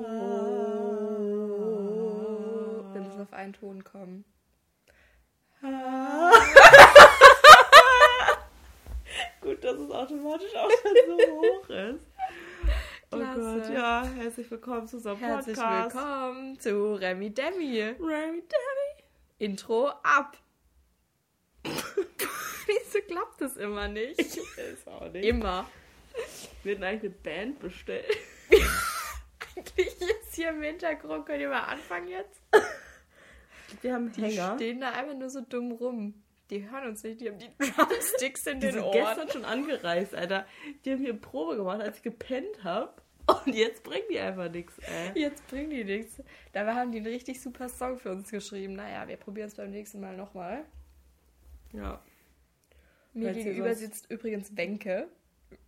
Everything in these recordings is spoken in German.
Wir müssen auf einen Ton kommen. Gut, dass es automatisch auch schon so hoch ist. Oh Klasse. Gott, ja, herzlich willkommen zu unserem Herzlich Podcast. willkommen zu Remy Demi. Remy Demi. Intro ab. Wieso klappt das immer nicht? Ich weiß auch nicht. Immer. Wir hätten eigentlich eine Band bestellt. Eigentlich ist hier im Hintergrund. Könnt ihr mal anfangen jetzt? Wir haben Die Hänger. stehen da einfach nur so dumm rum. Die hören uns nicht, die haben die Drumsticks in Die den sind Ohren. gestern schon angereist, Alter. Die haben hier Probe gemacht, als ich gepennt habe. Und jetzt bringen die einfach nichts, ey. Jetzt bringen die nichts. Dabei haben die einen richtig super Song für uns geschrieben. Naja, wir probieren es beim nächsten Mal nochmal. Ja. Mir Weil gegenüber sitzt übrigens Wenke.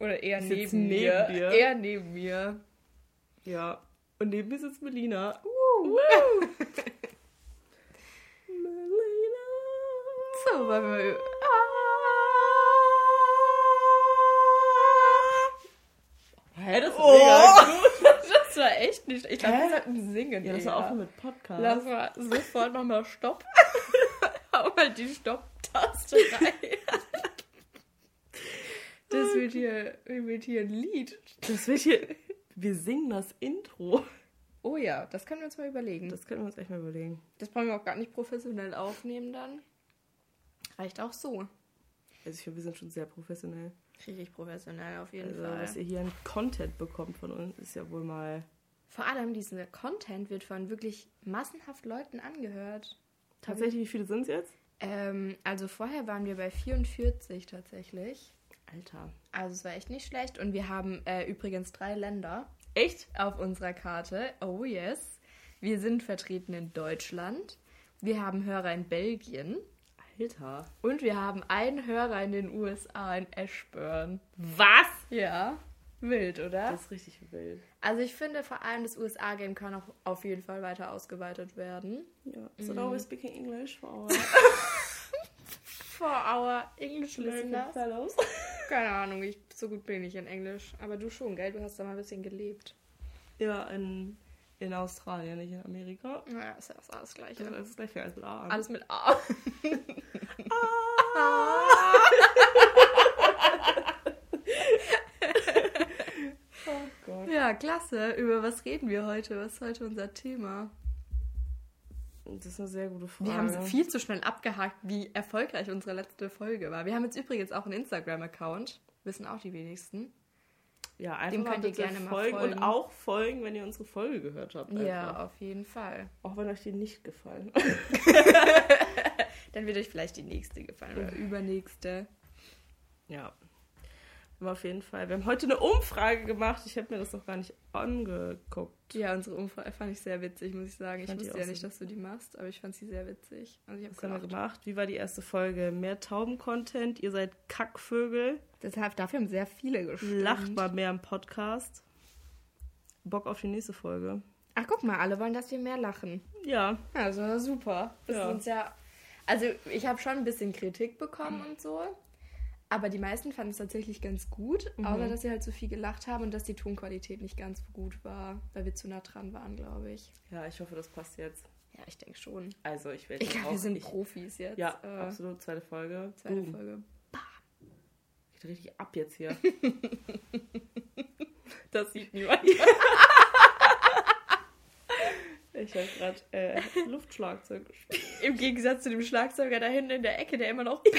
Oder eher Die neben sitzt mir. neben dir. Eher neben mir. Ja. Und neben mir sitzt Melina. Uh. Melina. So, wollen wir. Hä, das ist Oh. mega gut. Das war echt nicht. Ich glaube, wir sollten singen. Ja, das war auch mit Podcast. Lass mal sofort nochmal Stopp. Hau mal die Stopp-Taste rein. Das wird hier, wird hier ein Lied. Das wird hier. Wir singen das Intro. Oh ja, das können wir uns mal überlegen. Das, können wir uns echt mal überlegen. das brauchen wir auch gar nicht professionell aufnehmen dann. Reicht auch so. Also ich finde, wir sind schon sehr professionell. Richtig professionell auf jeden Also, Fall. was ihr hier an Content bekommt von uns, ist ja wohl mal Vor allem dieser Content wird von wirklich massenhaft Leuten angehört. tatsächlich. Wie viele sind es jetzt? Ähm, also vorher waren wir bei 44 tatsächlich. Alter. Also es war echt nicht schlecht. Und wir haben äh, übrigens drei Länder Echt? auf unserer Karte. Oh yes. Wir sind vertreten in Deutschland. Wir haben Hörer in Belgien. Alter. Und wir haben einen Hörer in den USA, in Ashburn. Was? Ja, wild, oder? Das ist richtig wild. also ich finde vor allem das USA-Game kann auch auf jeden Fall weiter ausgeweitet werden. Ja. So now we're speaking English for our For our English listeners. fellows. Keine Ahnung, ich, so gut bin ich in Englisch. Aber du schon, gell? Du hast da mal ein bisschen gelebt. Ja, in, in Australien, nicht in Amerika. Naja, ist ja das alles Gleiche. Ja, das ist gleich als mit A. Alles mit A. Oh Gott. Ja, klasse. Über was reden wir heute? Was ist heute unser Thema? Das ist eine sehr gute Frage. Wir haben viel zu schnell abgehakt, wie erfolgreich unsere letzte Folge war. Wir haben jetzt übrigens auch einen Instagram-Account. Wissen auch die wenigsten. ja, einfach dem könnt ihr gerne mal folgen. folgen. Und auch folgen, wenn ihr unsere Folge gehört habt. Ja, einfach. auf jeden Fall. Auch wenn euch die nicht gefallen. Dann wird euch vielleicht die nächste gefallen oder übernächste. Ja. Haben auf jeden Fall. Wir haben heute eine Umfrage gemacht. Ich habe mir das noch gar nicht angeguckt. Ja, unsere Umfrage fand ich sehr witzig, muss ich sagen. Ich Fand die wusste ja nicht, dass du die machst, aber ich fand sie sehr witzig. Also ich Was haben wir gemacht? Wie war die erste Folge? Mehr Tauben-Content. Ihr seid Kackvögel. Deshalb, dafür haben sehr viele gestimmt. Lacht mal mehr im Podcast. Bock auf die nächste Folge. Ach, guck mal, alle wollen, dass wir mehr lachen. Ja. Also super. Das Ja. ist uns ja. Also ich habe schon ein bisschen Kritik bekommen und so. Aber die meisten fanden es tatsächlich ganz gut, außer dass sie halt so viel gelacht haben und dass die Tonqualität nicht ganz so gut war, weil wir zu nah dran waren, glaube ich. Ja, ich hoffe, das passt jetzt. Ja, ich denke schon. Also, ich werde Ich glaube, wir sind Profis jetzt. Ja, Äh, absolut. Zweite Folge. Zweite Boom. Folge. Geht richtig ab jetzt hier. Das sieht niemand. ich habe gerade äh, Luftschlagzeug gespielt. Im Gegensatz zu dem Schlagzeuger da hinten in der Ecke, der immer noch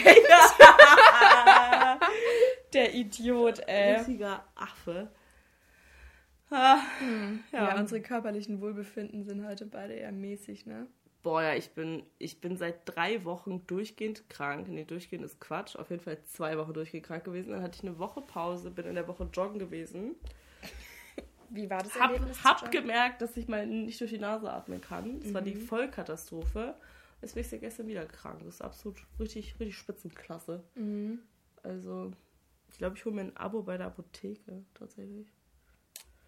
der Idiot, ey. Richtiger Affe. Ah, Ja. ja. unsere körperlichen Wohlbefinden sind heute beide eher mäßig, ne? Boah, ja, ich bin, ich bin seit drei Wochen durchgehend krank. Nee, durchgehend ist Quatsch. Auf jeden Fall zwei Wochen durchgehend krank gewesen. Dann hatte ich eine Woche Pause, bin in der Woche joggen gewesen. Wie war das Hab, Erlebnis? hab gemerkt, dass ich mal nicht durch die Nase atmen kann. Das war die Mhm. Vollkatastrophe. Ich seit gestern wieder krank. Das ist absolut richtig, richtig Spitzenklasse. Mhm. Also, ich glaube, ich hole mir ein Abo bei der Apotheke tatsächlich.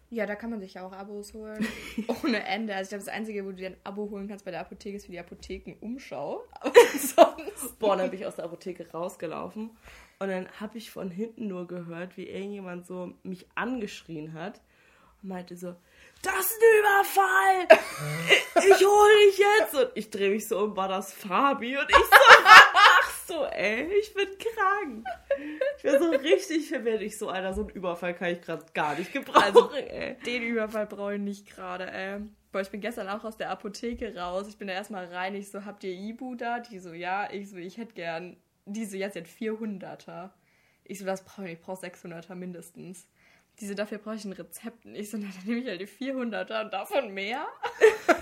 Ja, da kann man sich ja auch Abos holen. Ohne Ende. Also ich glaube, das Einzige, wo du dir ein Abo holen kannst bei der Apotheke, ist für die Apothekenumschau. Aber sonst. Boah, dann bin ich aus der Apotheke rausgelaufen und dann habe ich von hinten nur gehört, wie irgendjemand so mich angeschrien hat. Und meinte so, das ist ein Überfall! Ich, ich hol dich jetzt! Und ich drehe mich so um, war das Fabi? Und ich so, was machst du, ey? Ich bin krank. Ich bin so richtig verwirrt. Ich so, Alter, so einen Überfall kann ich gerade gar nicht gebrauchen, also, ey. Den Überfall brauche ich nicht gerade, ey. Boah, ich bin gestern auch aus der Apotheke raus. Ich bin da erstmal rein. Ich so, habt ihr Ibu da? Die so, ja. Ich so, ich hätte gern. Die so, jetzt hat 400er. Ich so, das brauche ich nicht. Ich brauche 600er mindestens diese, dafür brauche ich ein Rezept. Und ich so, na, dann nehme ich halt die 400er und davon mehr.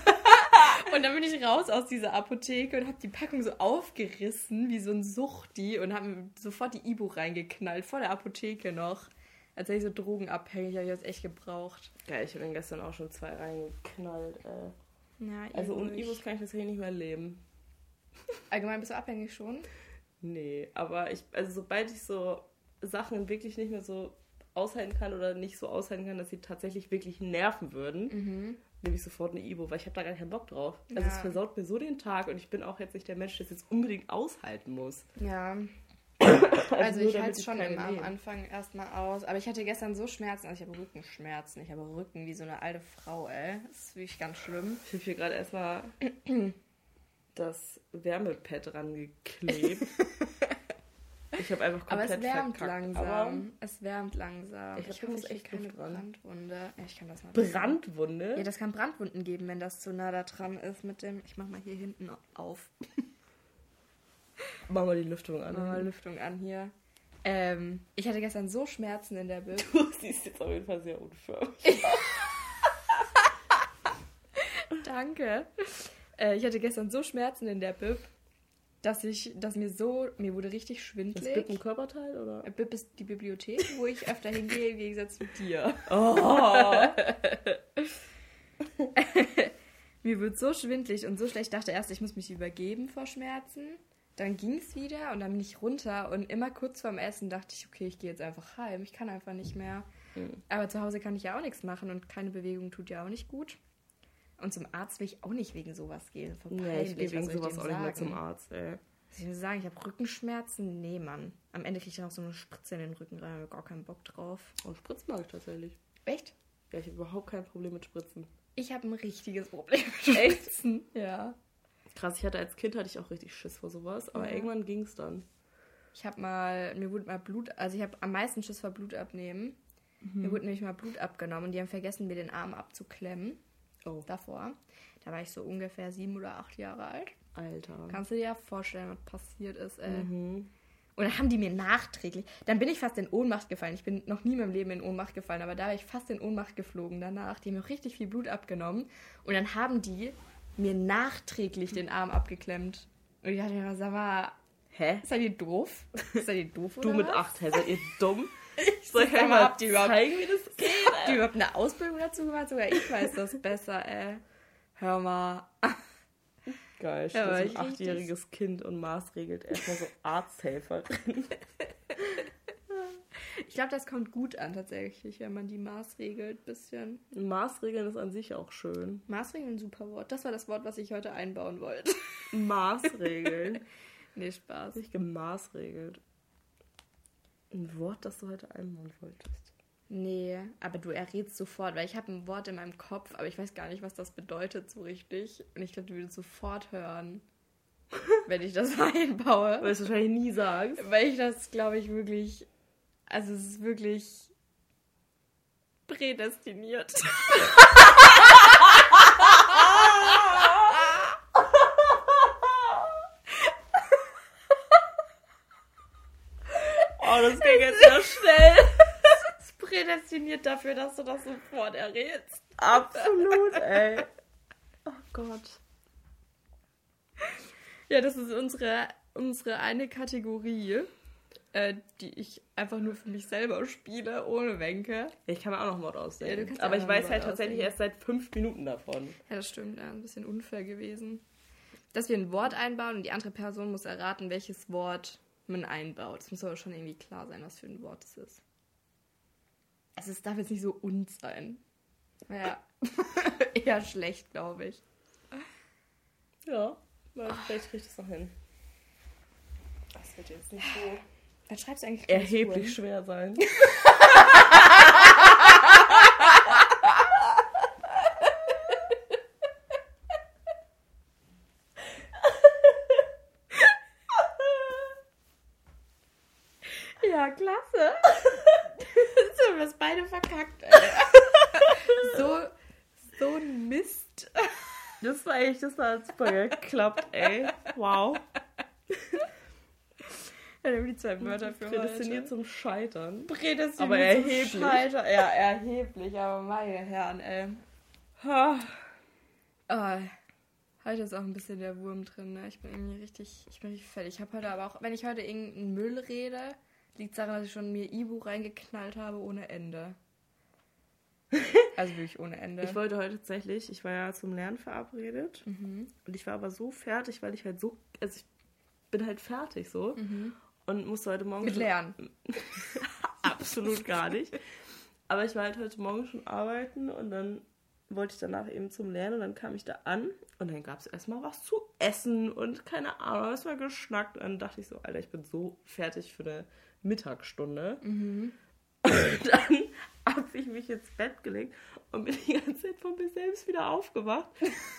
und dann bin ich raus aus dieser Apotheke und habe die Packung so aufgerissen, wie so ein Suchti, und habe sofort die Ibu reingeknallt, vor der Apotheke noch. Als wäre ich so drogenabhängig, habe ich das echt gebraucht. Ja, ich habe gestern auch schon zwei reingeknallt. Äh. Ja, also ohne Ibus kann ich das hier nicht mehr leben. Allgemein bist du abhängig schon? Nee, aber ich, also sobald ich so Sachen wirklich nicht mehr so aushalten kann oder nicht so aushalten kann, dass sie tatsächlich wirklich nerven würden, mhm. nehme ich sofort eine Ibo, weil ich habe da gar keinen Bock drauf. Ja. Also es versaut mir so den Tag und ich bin auch jetzt nicht der Mensch, der es jetzt unbedingt aushalten muss. Ja. also, also ich halte es schon immer am Anfang erstmal aus. Aber ich hatte gestern so Schmerzen, also ich habe Rückenschmerzen. Ich habe Rücken wie so eine alte Frau, ey. Das ist wirklich ganz schlimm. Ich habe hier gerade erstmal das Wärmepad rangeklebt. Ich habe einfach komplett Aber es wärmt verkackt. langsam. Aber es wärmt langsam. Ich, ich hoffe, ich echt keine Brandwunde. Ja, ich kann das mal. Brandwunde? Ja, das kann Brandwunden geben, wenn das zu nah da dran ist mit dem. Ich mach mal hier hinten auf. Mach mal die Lüftung an. Mach mal Lüftung an hier. Ähm, ich hatte gestern so Schmerzen in der Bib. Du siehst jetzt auf jeden Fall sehr unförmig Danke. Äh, ich hatte gestern so Schmerzen in der Bib dass ich, dass mir so, mir wurde richtig schwindelig. Ist BIP ein Körperteil oder? BIP ist die Bibliothek, wo ich öfter hingehe, im Gegensatz zu dir. Oh. mir wird so schwindlig und so schlecht. Ich dachte erst, ich muss mich übergeben vor Schmerzen. Dann ging es wieder und dann bin ich runter und immer kurz vorm Essen dachte ich, okay, ich gehe jetzt einfach heim. Ich kann einfach nicht mehr. Mhm. Aber zu Hause kann ich ja auch nichts machen und keine Bewegung tut ja auch nicht gut. Und zum Arzt will ich auch nicht wegen sowas gehen. Nee, ich gehe wegen sowas auch nicht mehr zum Arzt, ey. Was ich sagen, ich habe Rückenschmerzen? Nee, Mann. Am Ende kriege ich dann auch so eine Spritze in den Rücken rein, habe gar keinen Bock drauf. Und Spritzen mag ich tatsächlich. Echt? Ja, ich habe überhaupt kein Problem mit Spritzen. Ich habe ein richtiges Problem mit Spritzen. ja. Krass, ich hatte als Kind hatte ich auch richtig Schiss vor sowas, aber ja. irgendwann ging es dann. Ich habe mal, mir wurde mal Blut, also ich habe am meisten Schiss vor Blut abnehmen. Mhm. Mir wurde nämlich mal Blut abgenommen und die haben vergessen, mir den Arm abzuklemmen oh. davor. Da war ich so ungefähr sieben oder acht Jahre alt. Alter. Kannst du dir ja vorstellen, was passiert ist, ey. Mhm. Und dann haben die mir nachträglich, dann bin ich fast in Ohnmacht gefallen. Ich bin noch nie in meinem Leben in Ohnmacht gefallen, aber da war ich fast in Ohnmacht geflogen danach. Die haben mir richtig viel Blut abgenommen. Und dann haben die mir nachträglich den Arm abgeklemmt. Und ich dachte mir, sag mal, hä? Seid ihr doof? Seid ihr doof oder Du mit acht, hä? Seid ihr dumm? Ich soll euch mal habt ihr überhaupt, zeigen, wie das geht. Habt ihr überhaupt eine Ausbildung dazu gemacht? Sogar ich weiß das besser, ey. Hör mal. Geil, ich ja, so ein achtjähriges Kind und maßregelt erstmal so Arzthelferin. Ich glaube, das kommt gut an tatsächlich, wenn man die maßregelt ein bisschen. Maßregeln ist an sich auch schön. Maßregeln, ein super Wort. Das war das Wort, was ich heute einbauen wollte. Maßregeln. nee, Spaß. Ich gemaßregelt. Ein Wort, das du heute einbauen wolltest. Nee, aber du errätst sofort, weil ich habe ein Wort in meinem Kopf, aber ich weiß gar nicht, was das bedeutet so richtig. Und ich glaube, du würdest sofort hören, wenn ich das einbaue. Weil du es wahrscheinlich nie sagst. Weil ich das, glaube ich, wirklich. Also, es ist wirklich prädestiniert. Oh, das ging jetzt ja schnell. Prädestiniert dafür, dass du das sofort errätst. Absolut, ey. Oh Gott. Ja, das ist unsere, unsere eine Kategorie, äh, die ich einfach nur für mich selber spiele, ohne Wenke. Ich kann mir auch noch Mord ausdenken. Ja, Aber ich weiß halt tatsächlich erst seit fünf Minuten davon. Ja, das stimmt. Ja, ein bisschen unfair gewesen. Dass wir ein Wort einbauen und die andere Person muss erraten, welches Wort man einbaut. Es muss aber schon irgendwie klar sein, was für ein Wort es ist. Also es darf jetzt nicht so und sein. Ja. Eher schlecht, glaube ich. Ja, vielleicht kriege ich das noch hin. Das wird jetzt nicht so. Dann schreibst du eigentlich Erheblich schwer sein. ja, klasse. Echt, das hat super geklappt, ey. Wow. Dann haben die zwei Wörter für Prädestiniert heute. zum Scheitern. Prädestiniert Aber zum erheblich. Scheiter. Ja, erheblich, aber meine Herren, ey. Ha. Oh, heute ist auch ein bisschen der Wurm drin, ne? Ich bin irgendwie richtig, ich bin richtig fertig. Ich habe heute aber auch, wenn ich heute irgendeinen Müll rede, liegt es daran, dass ich schon mir Ibu reingeknallt habe ohne Ende. Also wirklich ohne Ende. Ich wollte heute tatsächlich, ich war ja zum Lernen verabredet mhm. und ich war aber so fertig, weil ich halt so, also ich bin halt fertig so Mhm. und musste heute Morgen Mit Lernen. absolut gar nicht. Aber ich war halt heute Morgen schon arbeiten und dann wollte ich danach eben zum Lernen und dann kam ich da an und dann gab es erstmal was zu essen und keine Ahnung, erstmal geschnackt und dann dachte ich so, Alter, ich bin so fertig für eine Mittagsstunde. Mhm. Und dann ich mich ins Bett gelegt und bin die ganze Zeit von mir selbst wieder aufgewacht.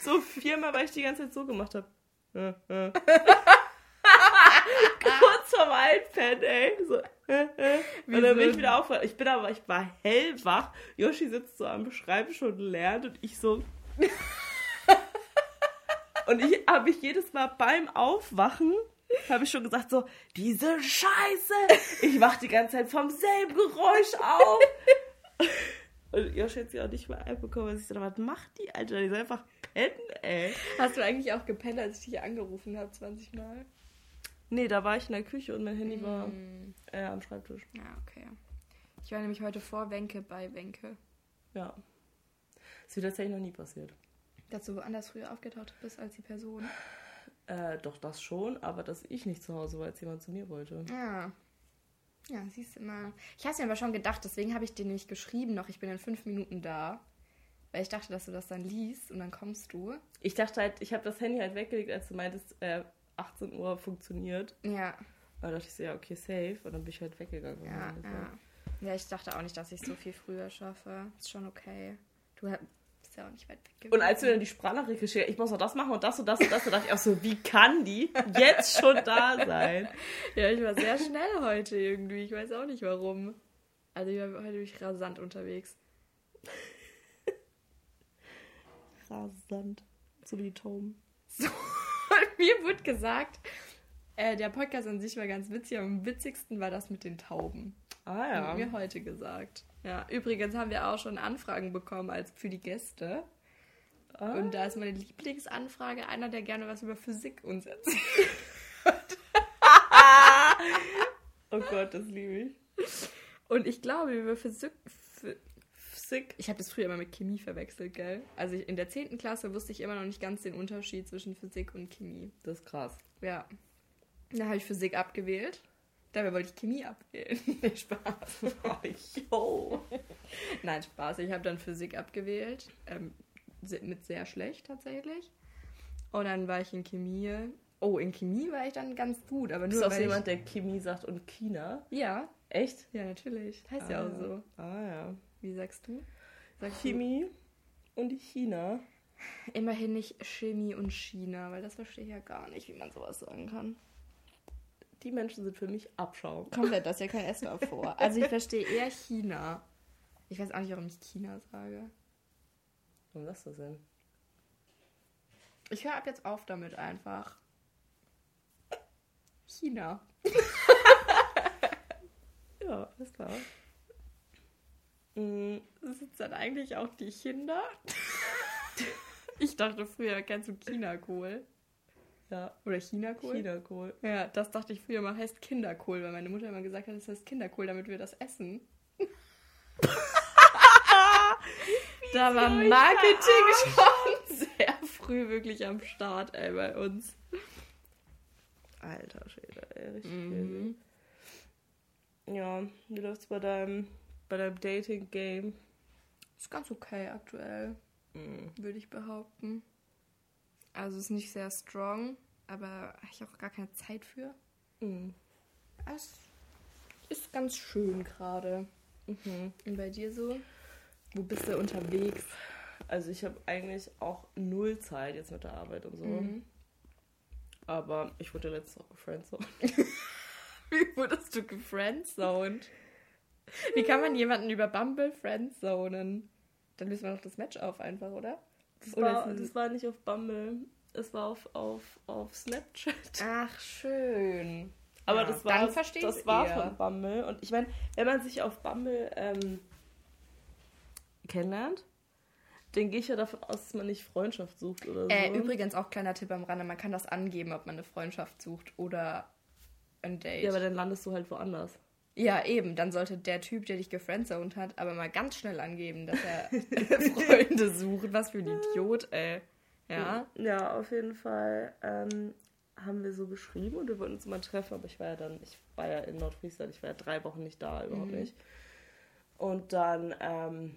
So viermal, weil ich die ganze Zeit so gemacht habe. Äh, äh. Kurz vorm Einpennen, ey. So, äh. Und dann bin ich wieder aufgewacht. Ich bin aber, ich war hellwach. Yoshi sitzt so am Schreibtisch und lernt und ich so. und ich habe mich jedes Mal beim Aufwachen habe ich schon gesagt so, diese Scheiße. Ich wach die ganze Zeit vom selben Geräusch auf. Und Yoshi hat sie auch nicht mal einbekommen. Und ich so, was macht die, Alter? Die soll einfach pennen, ey. Hast du eigentlich auch gepennt, als ich dich angerufen habe, 20 Mal? Nee, da war ich in der Küche und mein Handy war Mhm. äh, am Schreibtisch. Ja, okay. Ich war nämlich heute vor Wenke bei Wenke. Ja. Das ist mir tatsächlich noch nie passiert. Dass du woanders früher aufgetaucht bist als die Person. Äh, doch, das schon, aber dass ich nicht zu Hause war, als jemand zu mir wollte. Ja. Ja, siehst du mal. Ich habe es mir aber schon gedacht, deswegen habe ich dir nämlich geschrieben noch, ich bin in fünf Minuten da. Weil ich dachte, dass du das dann liest und dann kommst du. Ich dachte halt, ich habe das Handy halt weggelegt, als du meintest, äh, 18 Uhr funktioniert. Ja, Da dachte ich so, ja, okay, safe. Und dann bin ich halt weggegangen. ja, ja. Ja, ich dachte auch nicht, dass ich so viel früher schaffe. Ist schon okay. Du ja auch nicht weit weg gewesen. Und als du dann die Sprachnachricht geschickt hast, ich muss noch das machen und das und das und das, da dachte ich auch so, wie kann die jetzt schon da sein? Ja, ich war sehr schnell heute irgendwie. Ich weiß auch nicht warum. Also ich war heute wirklich rasant unterwegs. Rasant. Zu die Tauben. So, mir wurde gesagt, äh, der Podcast an sich war ganz witzig, aber am witzigsten war das mit den Tauben. Ah ja. Hat mir heute gesagt. Ja, übrigens haben wir auch schon Anfragen bekommen als für die Gäste. Ah. Und da ist meine Lieblingsanfrage einer, der gerne was über Physik uns erzählt. Oh Gott, das liebe ich. Und ich glaube, über Physik. Ph- Sick. Ich habe das früher immer mit Chemie verwechselt, gell? Also ich, in der 10. Klasse wusste ich immer noch nicht ganz den Unterschied zwischen Physik und Chemie. Das ist krass. Ja. Da habe ich Physik abgewählt. Dabei wollte ich Chemie abwählen. Spaß. Oh. Nein, Spaß. Ich habe dann Physik abgewählt. Ähm, mit sehr schlecht tatsächlich. Und dann war ich in Chemie. Oh, in Chemie war ich dann ganz gut, aber Du nur bist auch so jemand, der Chemie sagt und China. Ja, Echt? ja, natürlich. Das heißt ja auch so. Ah ja. Wie sagst du? Sagst Chemie und die China. du immerhin nicht Chemie und China, weil das verstehe ich ja gar nicht, wie man sowas sagen kann. Die Menschen sind für mich Abschaum. Komplett, das ist ja kein S davor. Also ich verstehe eher China. Ich weiß auch nicht, warum ich China sage. Warum sagst du das denn? Ich höre ab jetzt auf damit einfach. China. Ja, alles klar. Mm, Sind dann eigentlich auch die Kinder? ich dachte früher, kennst du Chinakohl? Ja, Oder Chinakohl? China-Kohl. Ja, das dachte ich früher mal heißt Kinderkohl, weil meine Mutter immer gesagt hat, es heißt Kinderkohl, damit wir das essen. da war Marketing schon sehr früh wirklich am Start, ey, bei uns. Alter Schwede, ey, richtig Mhm. crazy. Ja, wie läuft's bei deinem, bei deinem Dating-Game? Ist ganz okay aktuell, Mm. würde ich behaupten. Also ist nicht sehr strong, aber habe ich auch gar keine Zeit für. Mm. Es ist ganz schön gerade. Mhm. Und bei dir so? Wo bist du unterwegs? Also ich habe eigentlich auch null Zeit jetzt mit der Arbeit und so. Mhm. Aber ich wurde letzte Woche gefriendzoned. Wie wurdest du gefriendzoned? Wie kann man jemanden über Bumble friendzonen? Dann lösen wir doch das Match auf einfach, oder? Das, war, das war nicht auf Bumble. Es war auf, auf, auf Snapchat. Ach, schön. Aber ja, das war, das war von Bumble. Und ich meine, wenn man sich auf Bumble ähm, kennenlernt, dann gehe ich ja davon aus, dass man nicht Freundschaft sucht oder äh, so. Äh, übrigens auch kleiner Tipp am Rande, man kann das angeben, ob man eine Freundschaft sucht oder ein Date. Ja, aber dann landest du halt woanders. Ja, eben. Dann sollte der Typ, der dich gefriendzoned hat, aber mal ganz schnell angeben, dass er Freunde sucht. Was für ein Idiot, ey. Ja. Ja, auf jeden Fall ähm, haben wir so geschrieben und wir wollten uns mal treffen, aber ich war ja dann, ich war ja in Nordfriesland, ich war ja drei Wochen nicht da, überhaupt mhm. nicht. Und dann ähm,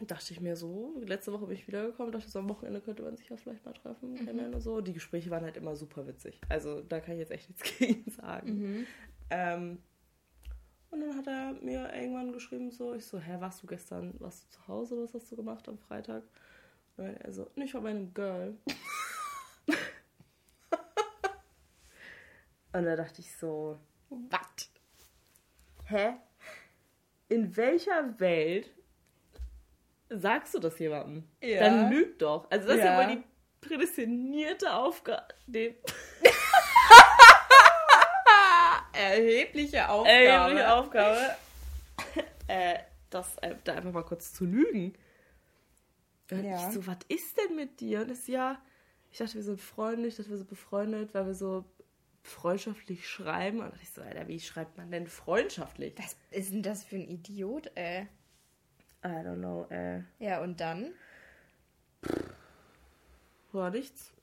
dachte ich mir so, letzte Woche bin ich wiedergekommen, dachte so, am Wochenende könnte man sich ja vielleicht mal treffen, mhm. kennenlernen und so. Die Gespräche waren halt immer super witzig. Also da kann ich jetzt echt nichts gegen sagen. Mhm. Ähm, und dann hat er mir irgendwann geschrieben, so, ich so, hä, warst du gestern, warst du zu Hause, was hast du gemacht am Freitag? Und er so, nee, ich war bei einem Girl. und da dachte ich so, was? Hä? In welcher Welt sagst du das jemandem? Ja. Dann lügt doch. Also das ja. ist ja wohl die prädestinierte Aufgabe. Nee. Erhebliche Aufgabe. Erhebliche Aufgabe. äh, das, äh, da einfach mal kurz zu lügen. Und ja. ich so, was ist denn mit dir? Und das ja, ich dachte, wir sind Freunde, ich dachte, wir sind befreundet, weil wir so freundschaftlich schreiben. Und ich so, Alter, wie schreibt man denn freundschaftlich? Was ist denn das für ein Idiot, ey? I don't know, ey. Ja, und dann? War nichts.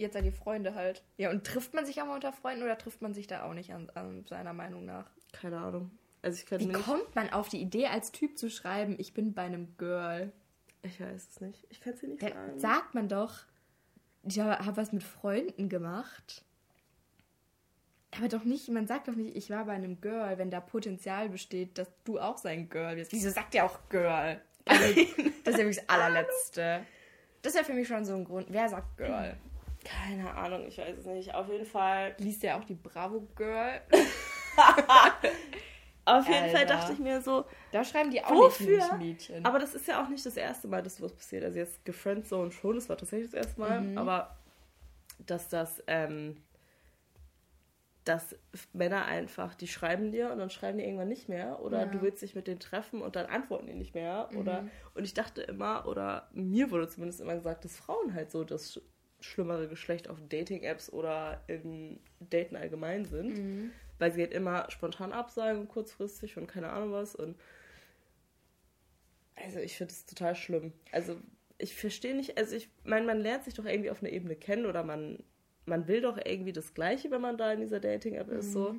Jetzt seid ihr Freunde halt. Ja, und trifft man sich auch mal unter Freunden oder trifft man sich da auch nicht an, an seiner Meinung nach? Keine Ahnung. Also ich kann Wie nicht... kommt man auf die Idee, als Typ zu schreiben, ich bin bei einem Girl? Ich weiß es nicht. Ich kann es dir nicht da sagen. Sagt man doch, ich habe was mit Freunden gemacht. Aber doch nicht, man sagt doch nicht, ich war bei einem Girl, wenn da Potenzial besteht, dass du auch sein Girl wirst. Wieso sagt ihr auch Girl? Also, das ist ja wirklich das allerletzte. Das ist ja für mich schon so ein Grund. Wer sagt Girl? Keine Ahnung, ich weiß es nicht. Auf jeden Fall. Liest ja auch die Bravo Girl. Auf jeden Alter. Fall dachte ich mir so. Da schreiben die auch wofür? nicht Mädchen. Aber das ist ja auch nicht das erste Mal, dass sowas passiert. Also jetzt gefriendzone schon, das war tatsächlich das erste Mal. Mhm. Aber dass das, ähm, dass Männer einfach, die schreiben dir und dann schreiben die irgendwann nicht mehr. Oder ja. du willst dich mit denen treffen und dann antworten die nicht mehr. Mhm. Oder und ich dachte immer, oder mir wurde zumindest immer gesagt, dass Frauen halt so das schlimmere Geschlecht auf Dating-Apps oder in Daten allgemein sind. Mhm weil sie halt immer spontan absagen, kurzfristig und keine Ahnung was. Und also ich finde es total schlimm. Also ich verstehe nicht, also ich meine, man lernt sich doch irgendwie auf einer Ebene kennen oder man, man will doch irgendwie das Gleiche, wenn man da in dieser Dating-App mhm. ist, so.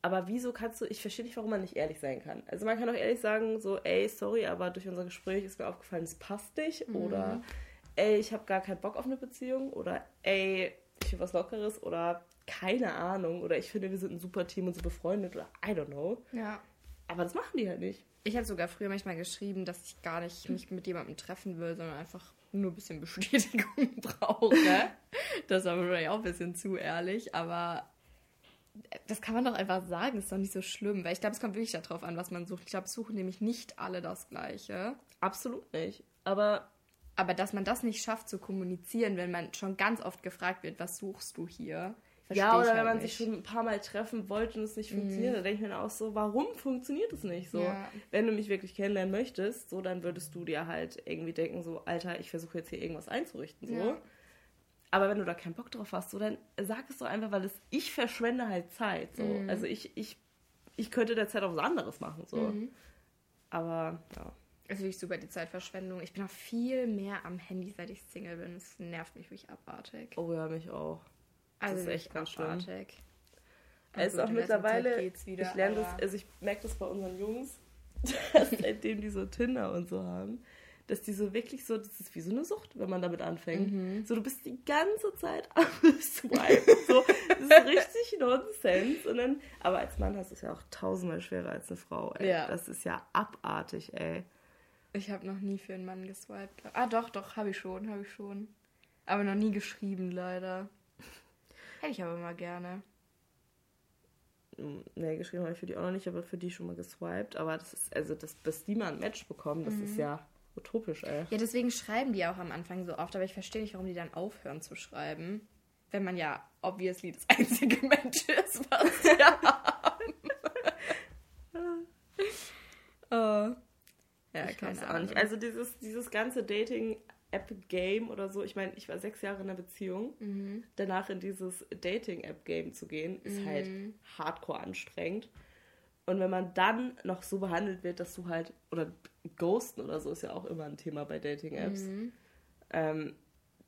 Aber wieso kannst du, ich verstehe nicht, warum man nicht ehrlich sein kann. Also man kann doch ehrlich sagen, so, ey, sorry, aber durch unser Gespräch ist mir aufgefallen, es passt nicht. Mhm. Oder, ey, ich habe gar keinen Bock auf eine Beziehung. Oder, ey, ich will was Lockeres. Oder, keine Ahnung. Oder ich finde, wir sind ein super Team und so befreundet. Oder I don't know. Ja. Aber das machen die halt nicht. Ich habe sogar früher manchmal geschrieben, dass ich gar nicht mich mit jemandem treffen will, sondern einfach nur ein bisschen Bestätigung brauche. das war wahrscheinlich auch ein bisschen zu ehrlich, aber das kann man doch einfach sagen, ist doch nicht so schlimm, weil ich glaube, es kommt wirklich darauf an, was man sucht. Ich glaube, suchen nämlich nicht alle das Gleiche. Absolut nicht. Aber. Aber dass man das nicht schafft zu kommunizieren, wenn man schon ganz oft gefragt wird, was suchst du hier? ja, oder halt wenn man nicht. sich schon ein paar Mal treffen wollte und es nicht funktioniert, mm. dann denke ich mir auch so, warum funktioniert es nicht so? Ja. Wenn du mich wirklich kennenlernen möchtest, so, dann würdest du dir halt irgendwie denken, so, Alter, ich versuche jetzt hier irgendwas einzurichten, so. Ja. Aber wenn du da keinen Bock drauf hast, so, dann sag es doch einfach, weil es, ich verschwende halt Zeit, so. Mm. Also ich, ich, ich könnte derzeit auch was anderes machen, so. Mm. Aber, ja. Das ist wirklich super die Zeitverschwendung. Ich bin auch viel mehr am Handy, seit ich Single bin. Es nervt mich wirklich abartig. Oh ja, mich auch. Also das ist echt ganz schlimm. Es ist auch mittlerweile, wieder, ich lerne das, also ich merke das bei unseren Jungs, dass seitdem die so Tinder und so haben, dass die so wirklich so, das ist wie so eine Sucht, wenn man damit anfängt. Mhm. So, du bist die ganze Zeit am Swipen. So, das ist richtig Nonsens. Und dann, aber als Mann hast du es ja auch tausendmal schwerer als eine Frau, ey. Ja. Das ist ja abartig, ey. Ich habe noch nie für einen Mann geswiped. Ah, doch, doch, habe ich schon, habe ich schon. Aber noch nie geschrieben, leider. Hätte ich aber mal gerne. ne, geschrieben habe ich für die auch noch nicht, aber für die schon mal geswiped. Aber das ist, also, das, bis die mal ein Match bekommen, das mhm. ist ja utopisch, ey. Ja, deswegen schreiben die auch am Anfang so oft, aber ich verstehe nicht, warum die dann aufhören zu schreiben. Wenn man ja obviously das einzige Mensch ist, was wir haben. oh. Ja, ich keine Ahnung. Nicht. Also dieses, dieses ganze Dating App-Game oder so. Ich meine, ich war sechs Jahre in einer Beziehung. Mhm. Danach in dieses Dating-App-Game zu gehen, ist mhm. halt hardcore anstrengend. Und wenn man dann noch so behandelt wird, dass du halt, oder Ghosten oder so ist ja auch immer ein Thema bei Dating-Apps, mhm. ähm,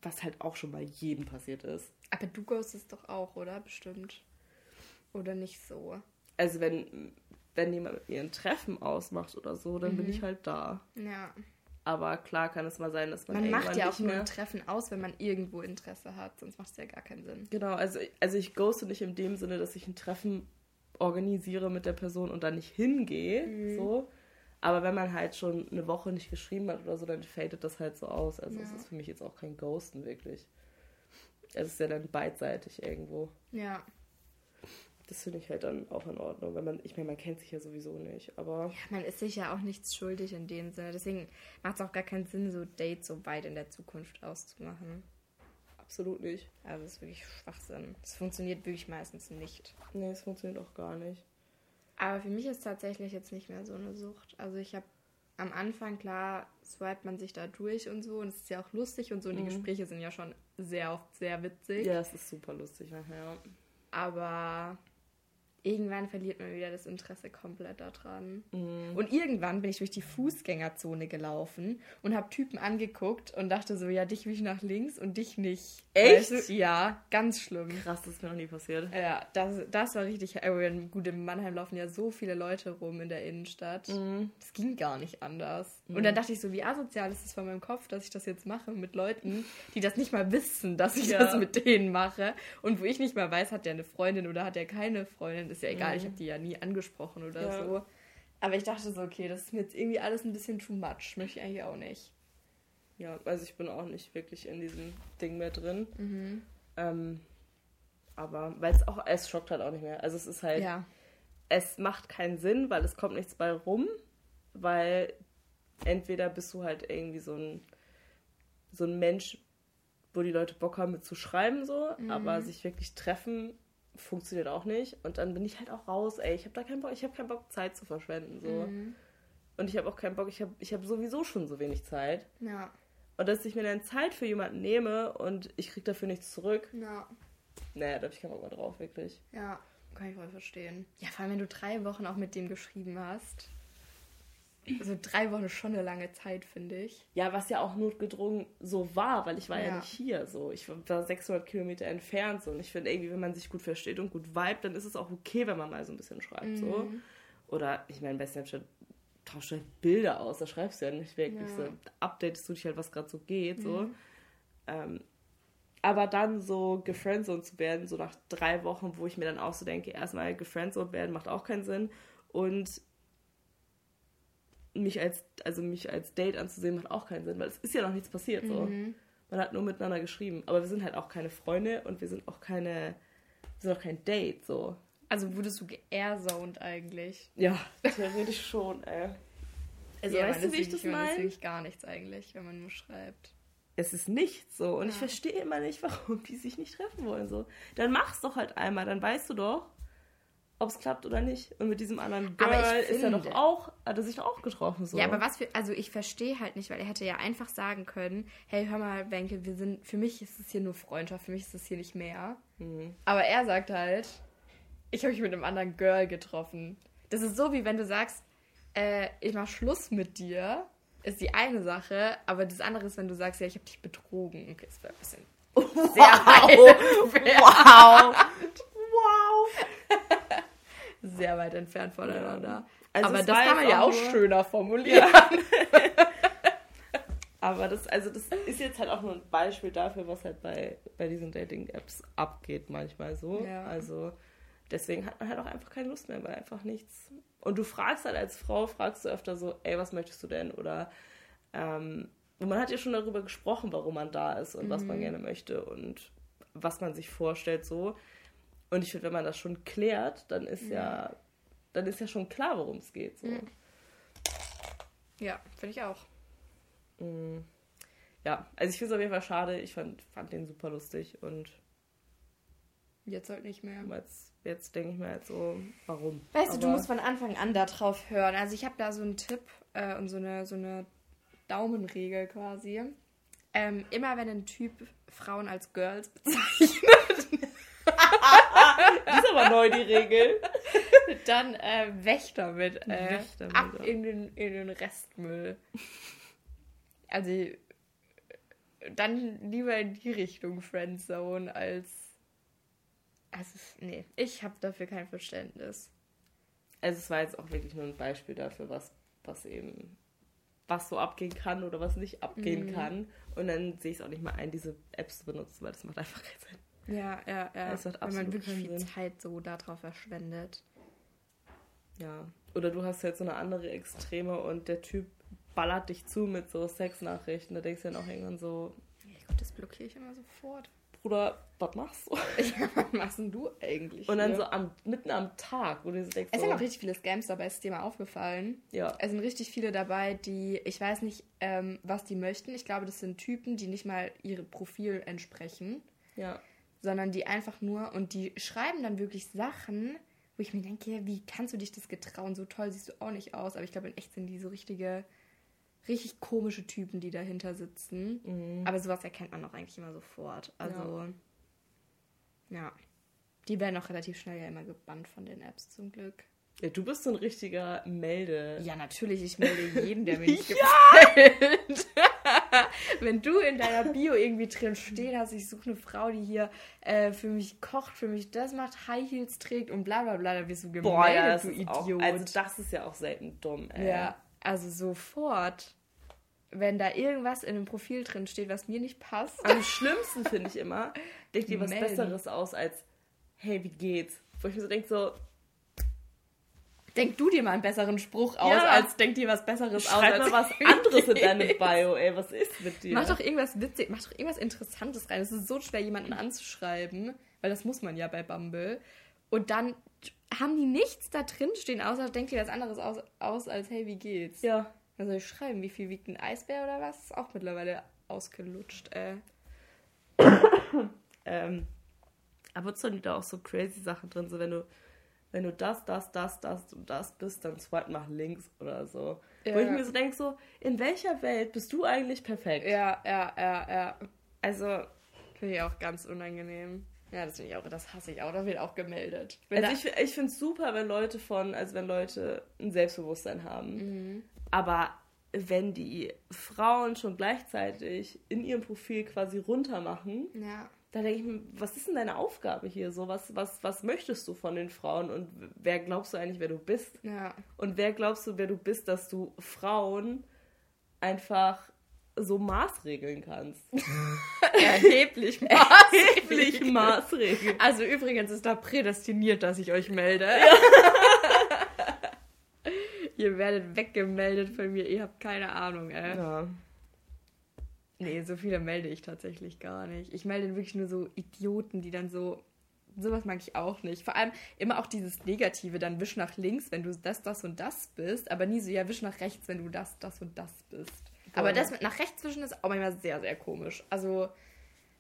was halt auch schon bei jedem passiert ist. Aber du ghostest doch auch, oder? Bestimmt. Oder nicht so? Also wenn, wenn jemand mit mir ein Treffen ausmacht oder so, dann bin ich mhm. halt da. Ja. Aber klar kann es mal sein, dass man. Man macht ja auch nur ein Treffen aus, wenn man irgendwo Interesse hat, sonst macht es ja gar keinen Sinn. Genau, also, also ich ghoste nicht in dem Sinne, dass ich ein Treffen organisiere mit der Person und dann nicht hingehe. Mhm. So. Aber wenn man halt schon eine Woche nicht geschrieben hat oder so, dann fadet das halt so aus. Also es ist für mich jetzt auch kein Ghosten wirklich. Es ist ja dann beidseitig irgendwo. Ja das finde ich halt dann auch in Ordnung, weil man, ich meine, man kennt sich ja sowieso nicht, aber... Ja, man ist sich ja auch nichts schuldig in dem Sinne, deswegen macht es auch gar keinen Sinn, so Dates so weit in der Zukunft auszumachen. Absolut nicht. Also das ist wirklich Schwachsinn. Das funktioniert wirklich meistens nicht. Nee, es funktioniert auch gar nicht. Aber für mich ist tatsächlich jetzt nicht mehr so eine Sucht. Also ich habe am Anfang, klar, swipet man sich da durch und so und es ist ja auch lustig und so und mhm. die Gespräche sind ja schon sehr oft sehr witzig. Ja, es ist super lustig nachher. Aber irgendwann verliert man wieder das Interesse komplett daran. Mm. Und irgendwann bin ich durch die Fußgängerzone gelaufen und habe Typen angeguckt und dachte so, ja, dich will ich nach links und dich nicht. Echt? Weißt du? Ja, ganz schlimm. Krass, das ist mir noch nie passiert. Ja, das, das war richtig. Gut, in Mannheim laufen ja so viele Leute rum in der Innenstadt. Mm. Das ging gar nicht anders. Mm. Und dann dachte ich so, wie asozial ist es von meinem Kopf, dass ich das jetzt mache mit Leuten, die das nicht mal wissen, dass ich ja. das mit denen mache. Und wo ich nicht mal weiß, hat der eine Freundin oder hat der keine Freundin ist ja egal, mhm. ich habe die ja nie angesprochen oder ja. so. Aber ich dachte so, okay, das ist mir jetzt irgendwie alles ein bisschen too much. Möchte ich eigentlich auch nicht. Ja, also ich bin auch nicht wirklich in diesem Ding mehr drin. Mhm. Ähm, aber, weil es auch, es schockt halt auch nicht mehr. Also es ist halt, ja. es macht keinen Sinn, weil es kommt nichts bei rum, weil entweder bist du halt irgendwie so ein, so ein Mensch, wo die Leute Bock haben mit zu schreiben so, mhm. aber sich wirklich treffen funktioniert auch nicht. Und dann bin ich halt auch raus, ey. Ich habe da keinen Bock, ich habe keinen Bock, Zeit zu verschwenden. So. Mhm. Und ich habe auch keinen Bock, ich habe ich hab sowieso schon so wenig Zeit. Ja. Und dass ich mir dann Zeit für jemanden nehme und ich kriege dafür nichts zurück. Ja. Naja, da habe ich keinen Bock mehr drauf, wirklich. Ja, kann ich voll verstehen. Ja, vor allem, wenn du drei Wochen auch mit dem geschrieben hast. Also drei Wochen ist schon eine lange Zeit, finde ich. Ja, was ja auch notgedrungen so war, weil ich war ja, ja nicht hier. So. Ich war 600 Kilometer entfernt. So. Und ich finde irgendwie, wenn man sich gut versteht und gut vibet, dann ist es auch okay, wenn man mal so ein bisschen schreibt. Mhm. So. Oder, ich meine, bei Snapchat tauschst du halt Bilder aus. Da schreibst du ja nicht wirklich. Ja. So. Updatest du dich halt, was gerade so geht. So. Mhm. Ähm, aber dann so gefriendzone zu werden, so nach drei Wochen, wo ich mir dann auch so denke, erstmal gefriendzone werden macht auch keinen Sinn. Und mich als, also mich als Date anzusehen, macht auch keinen Sinn, weil es ist ja noch nichts passiert. So. Mhm. Man hat nur miteinander geschrieben. Aber wir sind halt auch keine Freunde und wir sind auch keine, wir sind auch kein Date, so. Also wurdest du geairzoned eigentlich? Ja, theoretisch schon, ey. Also ja, weißt du, wie ich das meine? Das ist wirklich gar nichts eigentlich, wenn man nur schreibt. Es ist nichts so. Und ja. ich verstehe immer nicht, warum die sich nicht treffen wollen. So. Dann mach's doch halt einmal, dann weißt du doch, ob es klappt oder nicht. Und mit diesem anderen Girl ist er doch auch, hat er sich doch auch getroffen. So. Ja, aber was für, also ich verstehe halt nicht, weil er hätte ja einfach sagen können, hey, hör mal, Wenke, wir sind, für mich ist es hier nur Freundschaft, für mich ist es hier nicht mehr. Mhm. Aber er sagt halt, ich habe mich mit einem anderen Girl getroffen. Das ist so, wie wenn du sagst, äh, ich mach Schluss mit dir, ist die eine Sache, aber das andere ist, wenn du sagst, ja, ich habe dich betrogen. Okay, das wäre ein bisschen sehr wow. wow. Sehr weit entfernt voneinander. Also aber das kann man ja auch schöner formulieren. Ja. aber das, also das ist jetzt halt auch nur ein Beispiel dafür, was halt bei, bei diesen Dating-Apps abgeht manchmal so. Ja. Also deswegen hat man halt auch einfach keine Lust mehr, weil einfach nichts. Und du fragst halt als Frau, fragst du öfter so, ey, was möchtest du denn? Oder ähm, und man hat ja schon darüber gesprochen, warum man da ist und mhm. was man mhm. gerne möchte und was man sich vorstellt so. Und ich finde, wenn man das schon klärt, dann ist ja, ja dann ist ja schon klar, worum es geht. So. Mhm. Ja, finde ich auch. Mhm. Ja, also ich finde es auf jeden Fall schade. Ich fand, fand den super lustig und jetzt halt nicht mehr. Jetzt, jetzt denke ich mir halt so, warum? Weißt Aber du, du musst von Anfang an da drauf hören. Also ich habe da so einen Tipp äh, und so eine, so eine Daumenregel quasi. Ähm, immer wenn ein Typ Frauen als Girls bezeichnet. Die ist aber neu, die Regel. Dann äh, weg damit. Äh, weg damit ab in den, in den Restmüll. Also dann lieber in die Richtung Friendzone als. Also, nee, ich habe dafür kein Verständnis. Also, es war jetzt auch wirklich nur ein Beispiel dafür, was, was eben. was so abgehen kann oder was nicht abgehen mhm. kann. Und dann sehe ich es auch nicht mal ein, diese Apps zu benutzen, weil das macht einfach keinen Sinn. Ja, ja, ja. Es hat Wenn man wirklich viel Zeit so darauf verschwendet. Ja. Oder du hast jetzt so eine andere Extreme und der Typ ballert dich zu mit so Sexnachrichten. Da denkst du dann auch irgendwann so. Ja, Gott, das blockiere ich immer sofort. Bruder, was machst du? Ja, was machst denn du eigentlich? Und dann ne? so am, mitten am Tag, wo du denkst. Es so, sind auch richtig viele Scams dabei, ist dir mal aufgefallen. Ja. Es sind richtig viele dabei, die, ich weiß nicht, ähm, was die möchten. Ich glaube, das sind Typen, die nicht mal ihrem Profil entsprechen. Ja sondern die einfach nur und die schreiben dann wirklich Sachen, wo ich mir denke, wie kannst du dich das getrauen? So toll siehst du auch nicht aus. Aber ich glaube, in echt sind die so richtige, richtig komische Typen, die dahinter sitzen. Mhm. Aber sowas erkennt man auch eigentlich immer sofort. Also, ja. ja. Die werden auch relativ schnell ja immer gebannt von den Apps zum Glück. Ja, du bist so ein richtiger Melde. Ja, natürlich, ich melde jeden, der mir nicht gefällt. Wenn du in deiner Bio irgendwie drin stehen hast, ich suche eine Frau, die hier äh, für mich kocht, für mich das macht, High Heels trägt und bla bla bla, da wirst du gemeldet, Boah, ja, du Idiot. Auch, also das ist ja auch selten dumm, ey. Ja, also sofort. Wenn da irgendwas in einem Profil drin steht, was mir nicht passt. Am schlimmsten finde ich immer, denkt dir was Besseres aus als, hey, wie geht's? Wo ich mir so denke, so, Denk du dir mal einen besseren Spruch aus, ja. als denk dir was Besseres Schreib aus. Schreib mal was anderes in deine Bio, ey. Was ist mit dir? Mach doch irgendwas witzig, mach doch irgendwas Interessantes rein. Es ist so schwer, jemanden anzuschreiben, weil das muss man ja bei Bumble. Und dann haben die nichts da drin stehen, außer denk dir was anderes aus, aus als, hey, wie geht's? Ja. Dann soll ich schreiben, wie viel wiegt ein Eisbär oder was? Ist auch mittlerweile ausgelutscht, ey. ähm, aber sind da auch so crazy Sachen drin, so wenn du wenn du das, das, das, das und das bist, dann swipe nach links oder so. Ja. Wo ich mir so denke, so, in welcher Welt bist du eigentlich perfekt? Ja, ja, ja, ja. Also, finde ich auch ganz unangenehm. Ja, das finde ich auch, das hasse ich auch. Da wird auch gemeldet. Wenn also ich, ich finde es super, wenn Leute von, also wenn Leute ein Selbstbewusstsein haben. Mhm. Aber wenn die Frauen schon gleichzeitig in ihrem Profil quasi runter machen, ja da denke ich mir, was ist denn deine Aufgabe hier so? Was, was, was möchtest du von den Frauen und wer glaubst du eigentlich, wer du bist? Ja. Und wer glaubst du, wer du bist, dass du Frauen einfach so maßregeln kannst? Erheblich Erheblich maßregeln. Also übrigens ist da prädestiniert, dass ich euch melde. Ja. Ihr werdet weggemeldet von mir, ihr habt keine Ahnung, ey. Ja. Nee, so viele melde ich tatsächlich gar nicht. Ich melde wirklich nur so Idioten, die dann so. Sowas mag ich auch nicht. Vor allem immer auch dieses Negative, dann wisch nach links, wenn du das, das und das bist, aber nie so, ja, wisch nach rechts, wenn du das, das und das bist. Boah. Aber das mit nach rechts wischen ist auch manchmal sehr, sehr komisch. Also,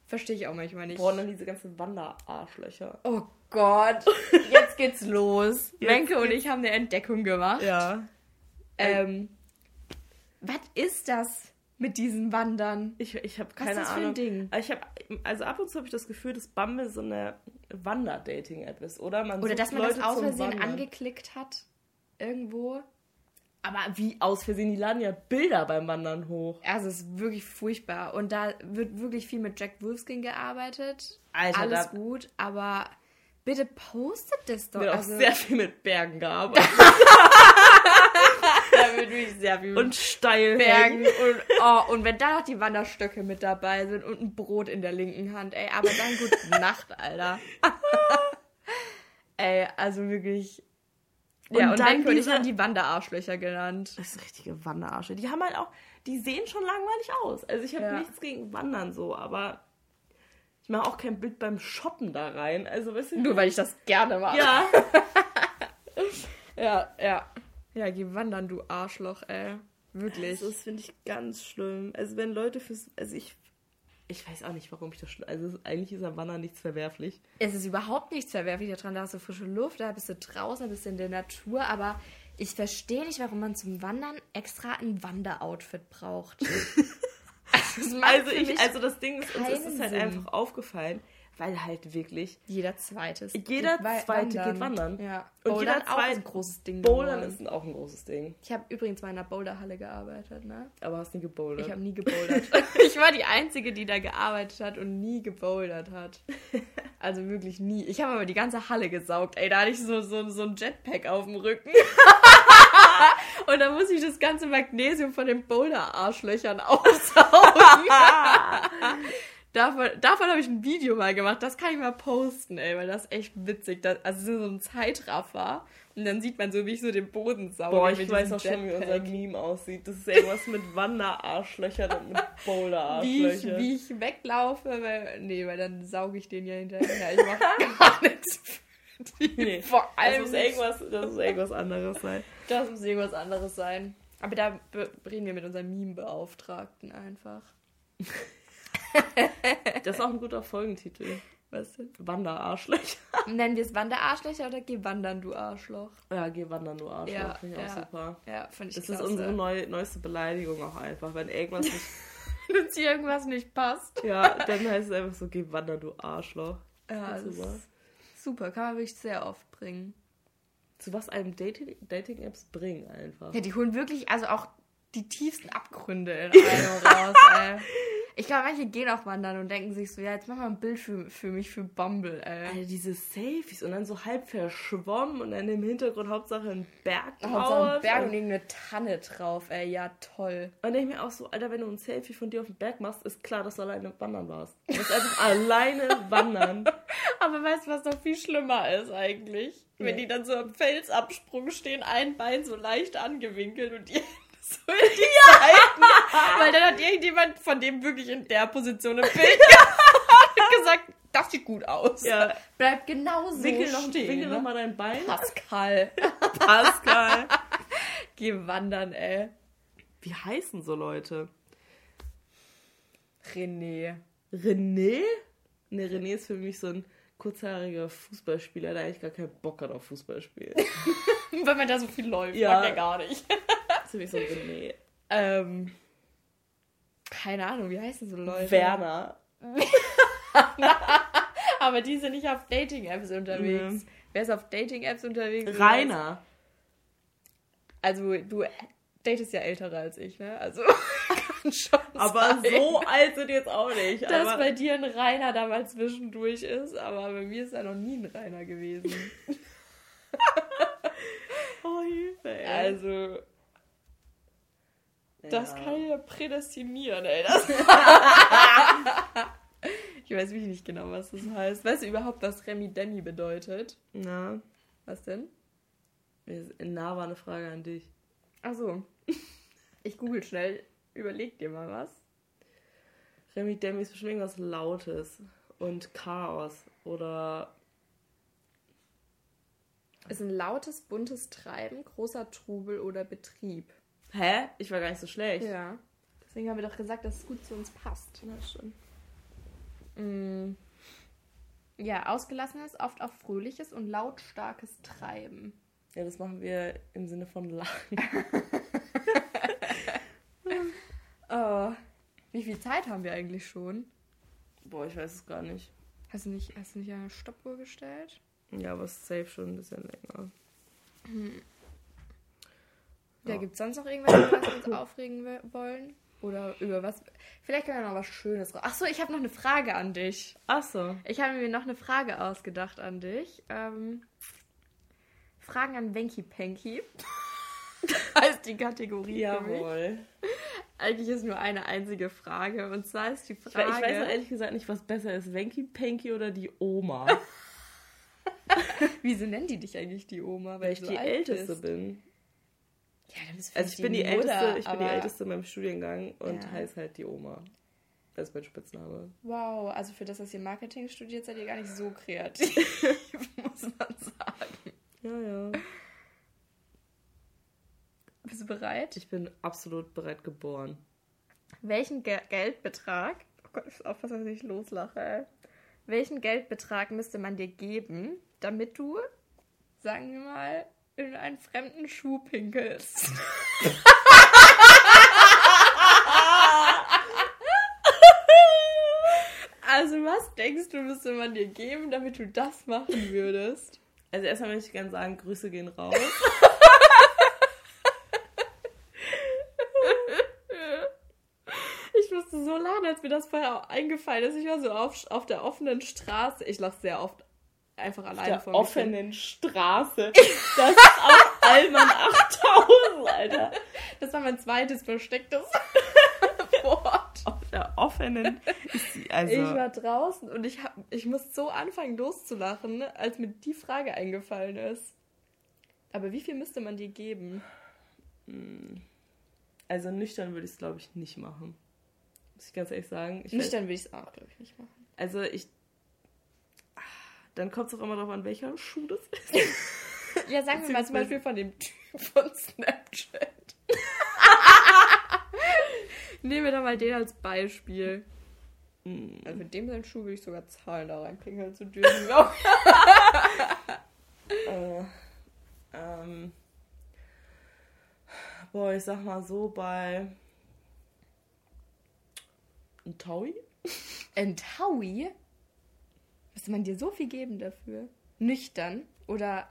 verstehe ich auch manchmal nicht. Boah, dann diese ganzen Wanderarschlöcher. Oh Gott, jetzt geht's los. Jetzt Menke und ich haben eine Entdeckung gemacht. Ja. Ähm, was ist das? Mit diesen Wandern. Ich, ich habe keine Ahnung. Was ist das Ahnung. für ein Ding? Ich hab, also ab und zu habe ich das Gefühl, dass Bumble so eine Wander-Dating-App ist, oder? Man oder dass man Leute das aus Versehen angeklickt hat. Irgendwo. Aber wie aus Versehen, die laden ja Bilder beim Wandern hoch. Also es ist wirklich furchtbar. Und da wird wirklich viel mit Jack Wolfskin gearbeitet. Alter, Alles gut, aber bitte postet das doch. Wird also, auch sehr viel mit Bergen gearbeitet. da wird wirklich sehr viel und steil Bergen und, oh, und wenn da noch die Wanderstöcke mit dabei sind und ein Brot in der linken Hand, ey, aber dann gute Nacht, Alter. ey, also wirklich. Und ja, und dann diese... ich die Wanderarschlöcher genannt. Das sind richtige Wanderarschlöcher. Die haben halt auch, die sehen schon langweilig aus. Also ich habe ja. nichts gegen Wandern so, aber Ich mache auch kein Bild beim Shoppen da rein. Also, weißt du. Nur weil ich das gerne mache. Ja. ja, ja. Ja, geh wandern, du Arschloch, ey. Wirklich. Also, das finde ich ganz schlimm. Also, wenn Leute fürs. Also, ich. Ich weiß auch nicht, warum ich das. schlimm- Also, eigentlich ist am Wandern nichts verwerflich. Es ist überhaupt nichts verwerflich daran, da hast du frische Luft, da bist du draußen, da bist du in der Natur, aber ich verstehe nicht, warum man zum Wandern extra ein Wanderoutfit braucht. Also, für ich, also das Ding ist, uns ist es halt einfach aufgefallen, weil halt wirklich. jeder zweites. Jeder geht wei- zweite geht wandern. Ja. Und Bouldern jeder auch zweite- ein großes Ding. Bouldern geworden. ist auch ein großes Ding. Ich habe übrigens mal in einer Boulderhalle gearbeitet, ne? Aber hast nie gebouldert. Ich habe nie gebouldert. ich war die Einzige, die da gearbeitet hat und nie gebouldert hat. Also wirklich nie. Ich habe aber die ganze Halle gesaugt. Ey, da hatte ich so, so, so ein Jetpack auf dem Rücken. und dann muss ich das ganze Magnesium von den Boulder-Arschlöchern aufsaugen. Davon davon habe ich ein Video mal gemacht. Das kann ich mal posten, ey, weil das ist echt witzig. Das, also es ist so ein Zeitraffer. Und dann sieht man so, wie ich so den Boden sauge. Boah, ich weiß auch schon, wie unser Jetpack. Meme aussieht. Das ist irgendwas mit Wanderarschlöchern und mit wie Boulderarschlöchern. ich, wie ich weglaufe, weil, nee, weil dann sauge ich den ja hinterher. Ich mach gar nichts. Nee, Vor Das allem muss, nicht. irgendwas, das muss irgendwas anderes sein. Das muss irgendwas anderes sein. Aber da reden wir mit unserem Meme-Beauftragten einfach. Das ist auch ein guter Folgentitel. Was denn? Wanderarschlöcher. Nennen wir es Wanderarschlöcher oder geh wandern, du Arschloch? Ja, geh wandern, du Arschloch. Ja, Finde ich auch ja. super. Ja, fand ich Das klasse. ist unsere neu, neueste Beleidigung auch einfach. Wenn irgendwas nicht. Wenn uns irgendwas nicht passt. ja, dann heißt es einfach so, geh wandern, du Arschloch. Ja, super. super. Kann man wirklich sehr oft bringen. Zu was einem Dating- Dating-Apps bringen einfach. Ja, die holen wirklich also auch die tiefsten Abgründe in einem raus, ey. Ich glaube, manche gehen auch wandern und denken sich so, ja, jetzt mach mal ein Bild für, für mich für Bumble, ey. Alter, diese Selfies und dann so halb verschwommen und dann im Hintergrund Hauptsache ein Berg Hauptsache ein drauf. Berg und und irgendeine Tanne drauf, ey. Ja, toll. dann denke ich mir auch so, Alter, wenn du ein Selfie von dir auf dem Berg machst, ist klar, dass du alleine wandern warst. Du musst einfach alleine wandern. Aber weißt du, was noch viel schlimmer ist eigentlich? Wenn Ja. die dann so am Felsabsprung stehen, ein Bein so leicht angewinkelt und die so in die Seiten. Weil dann hat irgendjemand von dem wirklich in der Position ein Bild und gesagt, das sieht gut aus. Ja. Bleib genau so Winkel noch, stehen. winkel noch ne? mal dein Bein. Pascal. Pascal. Geh wandern, ey. Wie heißen so Leute? René. René? Ne, René ist für mich so ein kurzhaariger Fußballspieler, der eigentlich gar keinen Bock hat auf Fußballspielen. Weil man da so viel läuft, Ja. mag er gar nicht. Für mich so ein René. Ähm, keine Ahnung, wie heißen so Leute? Werner. Aber die sind nicht auf Dating-Apps unterwegs. Nee. Wer ist auf Dating-Apps unterwegs? Rainer. Also, du datest ja ältere als ich, ne? Also, kann schon Aber sein, so alt sind jetzt auch nicht. dass aber bei dir ein Rainer da mal zwischendurch ist. Aber bei mir ist da noch nie ein Rainer gewesen. oh, Hilfe, ey. Also, das kann ich ja prädestinieren, ey. Das ich weiß wirklich nicht genau, was das heißt. Weißt du überhaupt, was Remi Demi bedeutet? Na, Was denn? na war eine Frage an dich. Ach so. Ich google schnell. Überleg dir mal was. Remi Demi ist bestimmt irgendwas Lautes und Chaos oder Ist ein lautes, buntes Treiben, großer Trubel oder Betrieb. Hä? Ich war gar nicht so schlecht. Ja. Deswegen haben wir doch gesagt, dass es gut zu uns passt. Na schon. Mm. Ja, ausgelassenes, oft auch fröhliches und lautstarkes Treiben. Ja, das machen wir im Sinne von Lachen. Oh, wie viel Zeit haben wir eigentlich schon? Boah, ich weiß es gar nicht. Hast du nicht, hast du nicht eine Stoppuhr gestellt? Ja, aber es ist safe schon ein bisschen länger. Ja, Ja. gibt es sonst noch irgendwas, was wir uns aufregen wollen? Oder über was? Vielleicht können wir noch was Schönes raus. Achso, ich habe noch eine Frage an dich. Ach so. Ich habe mir noch eine Frage ausgedacht an dich. Ähm, Fragen an Wenki Penki. heißt die Kategorie. Jawohl. Eigentlich ist nur eine einzige Frage. Und zwar ist die Ich, Frage... ich weiß ehrlich gesagt nicht, was besser ist. Wenki, Penki oder die Oma. Wieso nennt die dich eigentlich die Oma? Weil ich du die Älteste bist? bin. Ja, dann bist du Also ich bin die, Mutter, Älteste, ich bin die Älteste in meinem Studiengang und Ja. heiße halt die Oma. Das ist mein Spitzname. Wow, also für das, dass ihr Marketing studiert, seid ihr gar nicht so kreativ, muss man sagen. Ja, ja. Bist du bereit? Ich bin absolut bereit geboren. Welchen Ge Geldbetrag, oh Gott, ich muss aufpassen, dass ich nicht loslache, ey. Welchen Geldbetrag müsste man dir geben, damit du, sagen wir mal, in einen fremden Schuh pinkelst? also was denkst du, müsste man dir geben, damit du das machen würdest? Also erstmal möchte ich gerne sagen, Grüße gehen raus. Ich musste so lachen, als mir das vorher eingefallen ist. Ich war so auf, auf der offenen Straße. Ich lache sehr oft einfach alleine der vor offenen Straße. Das ist auf Allmann 8000, Alter. Das war mein zweites verstecktes Wort. Auf der offenen also... Ich war draußen und ich, hab, ich musste so anfangen loszulachen, als mir die Frage eingefallen ist. Aber wie viel müsste man dir geben? Also nüchtern würde ich es, glaube ich, nicht machen. Muss ich ganz ehrlich sagen. Ich Nüchtern würde ich es auch, glaube ich, nicht machen. Also ich... Dann kommt es auch immer darauf an, welcher Schuh das ist. Ja, sagen wir mal zum Beispiel von dem Typ von Snapchat. Nehmen wir da mal den als Beispiel. Hm. Also mit dem seinen Schuh würde ich sogar zahlen, da reinpinkeln zu dürfen. Äh, ähm, boah, ich sag mal so bei ein Taui? Ein Taui? Müsste man dir so viel geben dafür? Nüchtern? Oder.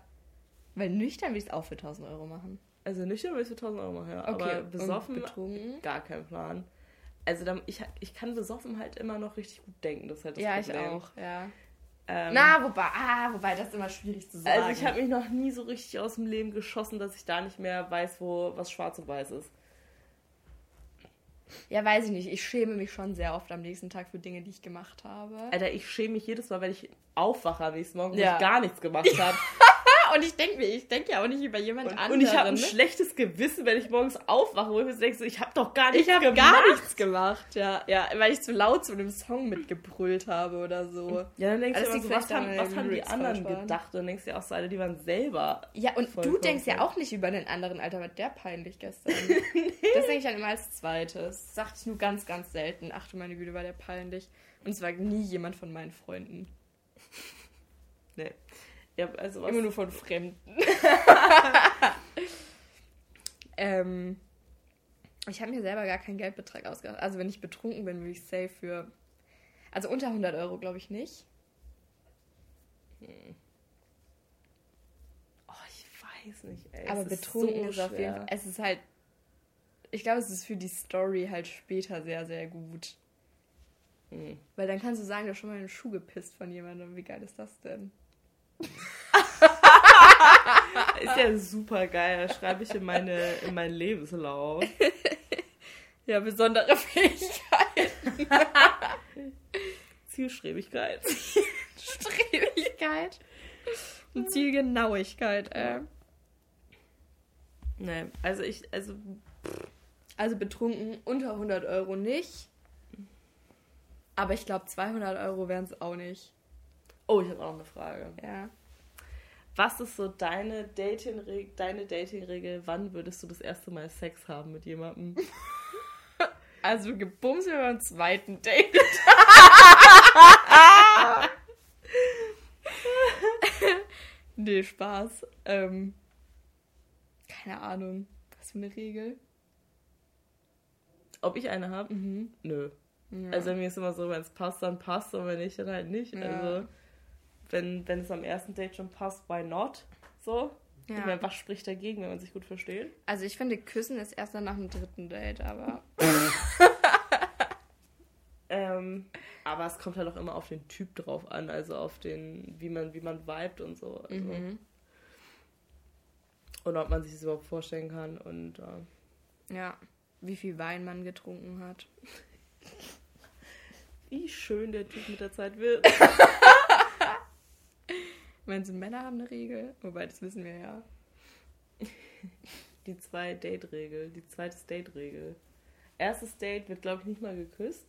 Weil nüchtern würde ich es auch für 1000 Euro machen. Also nüchtern würde ich für 1000 Euro machen, ja. Okay, Aber und besoffen, betrunken? gar kein Plan. Also dann, ich, ich kann besoffen halt immer noch richtig gut denken, das ist halt das ja, ich Problem. auch, ja. Ähm, Na, wobei, ah, wobei, das ist immer schwierig zu sagen. also ich habe mich noch nie so richtig aus dem Leben geschossen, dass ich da nicht mehr weiß, wo was schwarz und weiß ist. Ja, weiß ich nicht. Ich schäme mich schon sehr oft am nächsten Tag für Dinge, die ich gemacht habe. Alter, ich schäme mich jedes Mal, wenn ich aufwache am nächsten Morgen, wo Ja. ich gar nichts gemacht habe. Und ich denke mir, ich denke ja auch nicht über jemand Und, anderen. und ich habe ein ne? schlechtes Gewissen, wenn ich morgens aufwache, wo ich mir denke, so, ich habe doch gar nichts Ich habe gemacht. gar nichts gemacht, ja. Ja, weil ich zu laut zu einem Song mitgebrüllt habe oder so. Ja, dann denkst Also du immer so, was haben, was haben die anderen waren. gedacht? Und dann denkst du dir auch so, Alter, die waren selber. Ja, und du denkst ja auch nicht über den anderen, Alter, war der peinlich gestern. Das denke ich dann immer als zweites. Das sagte ich nur ganz, ganz selten. Ach du meine Güte, war der peinlich. Und es war nie jemand von meinen Freunden. Nee. Ja, also was, Immer nur von Fremden. ähm, ich habe mir selber gar keinen Geldbetrag ausgedacht. Also wenn ich betrunken bin, würde ich safe für... Also unter 100 Euro glaube ich nicht. Oh, ich weiß nicht, ey. Aber es betrunken ist, so auf jeden. Fall... Es ist halt... Ich glaube, es ist für die Story halt später sehr, sehr gut. Hm. Weil dann kannst du sagen, du hast schon mal in den Schuh gepisst von jemandem. Wie geil ist das denn? Ist ja super geil. Da schreibe ich in, meine, in meinen Lebenslauf. Ja, besondere Fähigkeit. Zielstrebigkeit. Strebigkeit. Und Zielgenauigkeit, äh. Nee, also ich, also Also betrunken unter 100 Euro nicht. Aber ich glaube, 200 Euro wären es auch nicht. Oh, ich habe auch noch eine Frage. Ja. Was ist so deine Dating deine Dating-Regel? Wann würdest du das erste Mal Sex haben mit jemandem? Also gebumst wir beim zweiten Date. nee, Spaß. Ähm, keine Ahnung. Was für eine Regel? Ob ich eine habe? Mhm. Nö. Ja. Also mir ist immer so, wenn es passt, dann passt und wenn nicht, dann halt nicht. Ja. Also wenn, wenn es am ersten Date schon passt, why not? So. Ich ja. meine, was spricht dagegen, wenn man sich gut versteht? Also ich finde, Küssen ist erst dann nach dem dritten Date, aber Ähm, aber es kommt halt auch immer auf den Typ drauf an, also auf den, wie man, wie man vibet und so. Also, mhm. Und ob man sich das überhaupt vorstellen kann und äh, ja, wie viel Wein man getrunken hat. wie schön der Typ mit der Zeit wird. Meinst du, Männer haben eine Regel? Wobei, das wissen wir ja. Die zwei Date-Regel, die zweite Date-Regel. Erstes Date wird, glaube ich, nicht mal geküsst.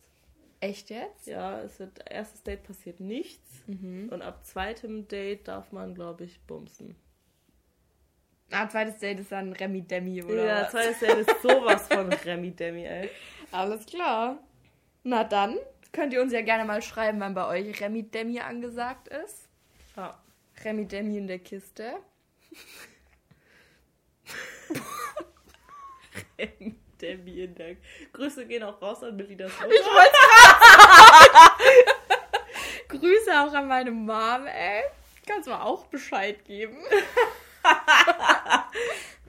Echt jetzt? Ja, es wird erstes Date passiert nichts. Mhm. Und ab zweitem Date darf man, glaube ich, bumsen. Ah, zweites Date ist dann Remi Demi, oder? ja, was? zweites Date ist sowas von Remi Demi, ey. Alles klar. Na dann könnt ihr uns ja gerne mal schreiben, wann bei euch Remi Demi angesagt ist. Remi Demi in der Kiste. Remi Demi in der. Grüße gehen auch raus an Melinas Ich Mutter. wollte Grüße auch an meine Mom, ey. Kannst du mal auch Bescheid geben.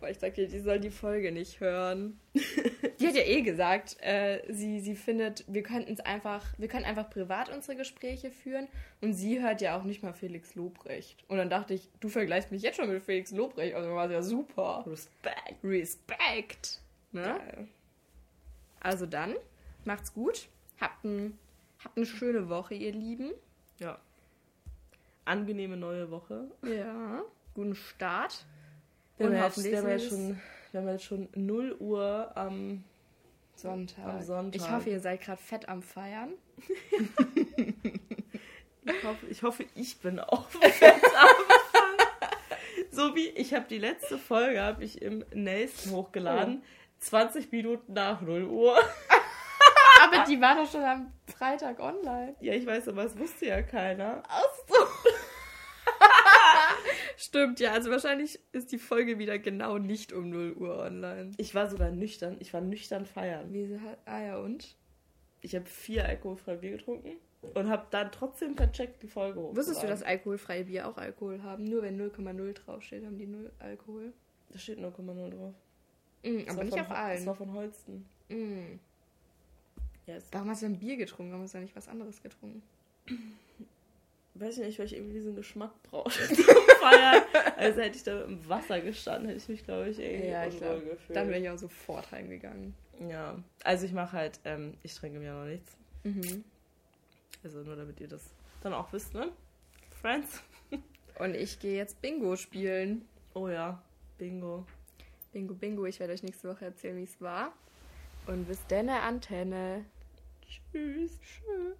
Boah, ich dachte, die soll die Folge nicht hören. Die hat ja eh gesagt, äh, sie, sie findet, wir könnten es einfach, wir können einfach privat unsere Gespräche führen und sie hört ja auch nicht mal Felix Lobrecht. Und dann dachte ich, du vergleichst mich jetzt schon mit Felix Lobrecht, also war ja super. Respekt. Respekt. Ne? Geil. Also dann, macht's gut. Habt, ein, habt eine schöne Woche, ihr Lieben. Ja. Angenehme neue Woche. Ja. Guten Start. Wir haben, jetzt, wir, haben es schon, wir haben jetzt schon 0 Uhr am. Sonntag. Am Sonntag. Ich hoffe, ihr seid gerade fett am Feiern. Ich hoffe, ich, hoffe, ich bin auch fett am So wie ich habe die letzte Folge habe ich im Nelson hochgeladen. 20 Minuten nach 0 Uhr. Aber die war doch schon am Freitag online. Ja, ich weiß, aber es wusste ja keiner. Ach so. Stimmt, ja. Also wahrscheinlich ist die Folge wieder genau nicht um 0 Uhr online. Ich war sogar nüchtern. Ich war nüchtern feiern. Wieso hat. Ah ja, und? Ich habe vier alkoholfreie Bier getrunken und habe dann trotzdem vercheckt die Folge hochgeladen. Wusstest du, dass alkoholfreie Bier auch Alkohol haben? Nur wenn 0,0 draufsteht, haben die 0 Alkohol. Da steht 0,0 drauf. Mm, aber nicht von, auf Das war allen. von Holsten. Mm. Yes. Warum hast du ein Bier getrunken? Warum hast du nicht was anderes getrunken? Weiß ich nicht, weil ich irgendwie diesen Geschmack brauchte zum Feiern. Also hätte ich da im Wasser gestanden, hätte ich mich, glaube ich, irgendwie Ja, ich glaube, gefühlt. Dann wäre ich auch sofort heimgegangen. Ja, also ich mache halt, ähm, ich trinke mir noch nichts. Mhm. Also nur damit ihr das dann auch wisst, ne? Friends? Und ich gehe jetzt Bingo spielen. Oh ja, Bingo. Bingo, Bingo. Ich werde euch nächste Woche erzählen, wie es war. Und bis dann, Antenne. Tschüss. Tschüss.